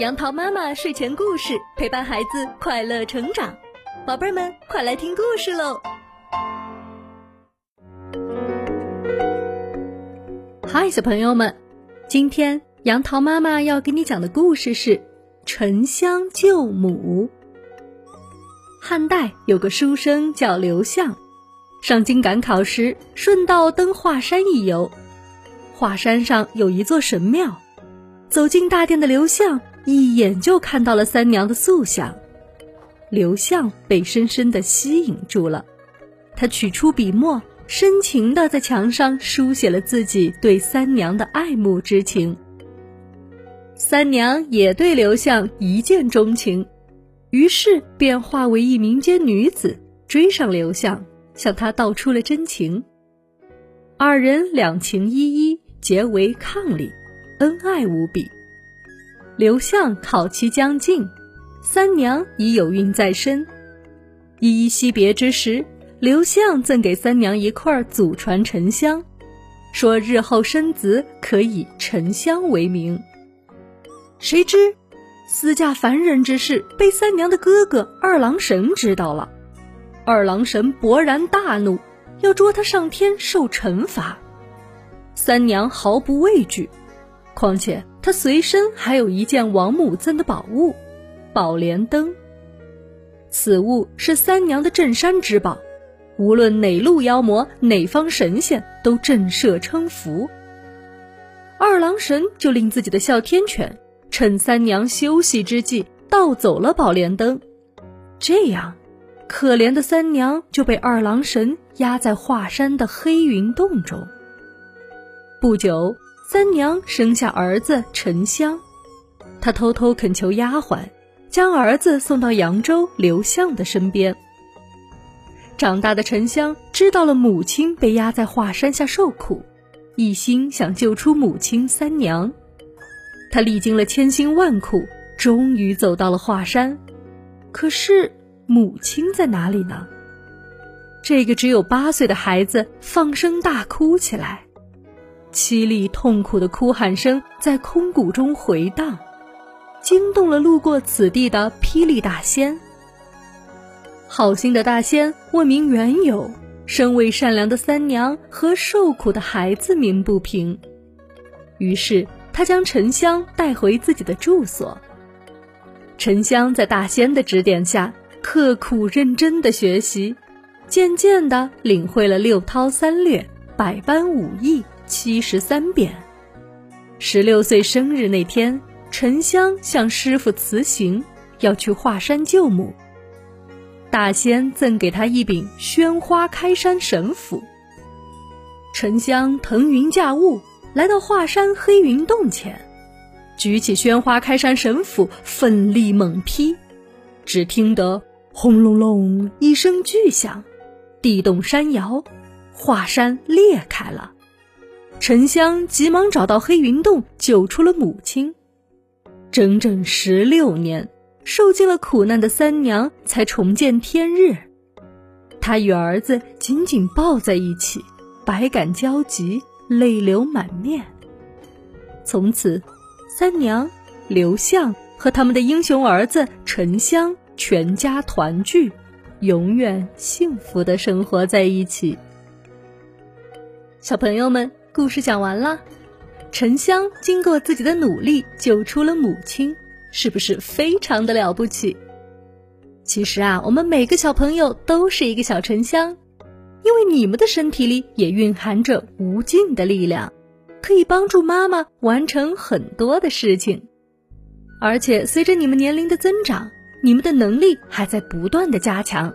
杨桃妈妈睡前故事陪伴孩子快乐成长，宝贝们快来听故事喽！嗨，小朋友们，今天杨桃妈妈要给你讲的故事是《沉香救母》。汉代有个书生叫刘向，上京赶考时顺道登华山一游，华山上有一座神庙，走进大殿的刘向。一眼就看到了三娘的塑像，刘向被深深的吸引住了。他取出笔墨，深情的在墙上书写了自己对三娘的爱慕之情。三娘也对刘向一见钟情，于是便化为一民间女子，追上刘向，向他道出了真情。二人两情依依，结为伉俪，恩爱无比。刘向考期将近，三娘已有孕在身。依依惜别之时，刘向赠给三娘一块祖传沉香，说日后生子可以沉香为名。谁知私嫁凡人之事被三娘的哥哥二郎神知道了，二郎神勃然大怒，要捉他上天受惩罚。三娘毫不畏惧。况且他随身还有一件王母赠的宝物——宝莲灯。此物是三娘的镇山之宝，无论哪路妖魔、哪方神仙都震慑称服。二郎神就令自己的哮天犬趁三娘休息之际盗走了宝莲灯，这样，可怜的三娘就被二郎神压在华山的黑云洞中。不久。三娘生下儿子沉香，她偷偷恳求丫鬟，将儿子送到扬州刘向的身边。长大的沉香知道了母亲被压在华山下受苦，一心想救出母亲三娘。他历经了千辛万苦，终于走到了华山。可是母亲在哪里呢？这个只有八岁的孩子放声大哭起来。凄厉痛苦的哭喊声在空谷中回荡，惊动了路过此地的霹雳大仙。好心的大仙问明缘由，身为善良的三娘和受苦的孩子鸣不平，于是他将沉香带回自己的住所。沉香在大仙的指点下，刻苦认真的学习，渐渐的领会了六韬三略、百般武艺。七十三变。十六岁生日那天，沉香向师傅辞行，要去华山救母。大仙赠给他一柄宣花开山神斧。沉香腾云驾雾，来到华山黑云洞前，举起宣花开山神斧，奋力猛劈。只听得轰隆隆一声巨响，地动山摇，华山裂开了。沉香急忙找到黑云洞，救出了母亲。整整十六年，受尽了苦难的三娘才重见天日。她与儿子紧紧抱在一起，百感交集，泪流满面。从此，三娘、刘向和他们的英雄儿子沉香全家团聚，永远幸福的生活在一起。小朋友们。故事讲完了，沉香经过自己的努力救出了母亲，是不是非常的了不起？其实啊，我们每个小朋友都是一个小沉香，因为你们的身体里也蕴含着无尽的力量，可以帮助妈妈完成很多的事情。而且随着你们年龄的增长，你们的能力还在不断的加强。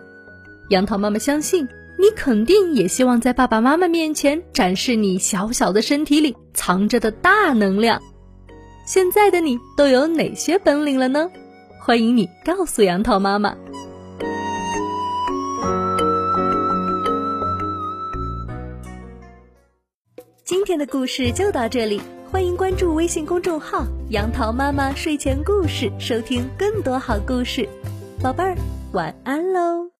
杨桃妈妈相信。你肯定也希望在爸爸妈妈面前展示你小小的身体里藏着的大能量。现在的你都有哪些本领了呢？欢迎你告诉杨桃妈妈。今天的故事就到这里，欢迎关注微信公众号“杨桃妈妈睡前故事”，收听更多好故事。宝贝儿，晚安喽。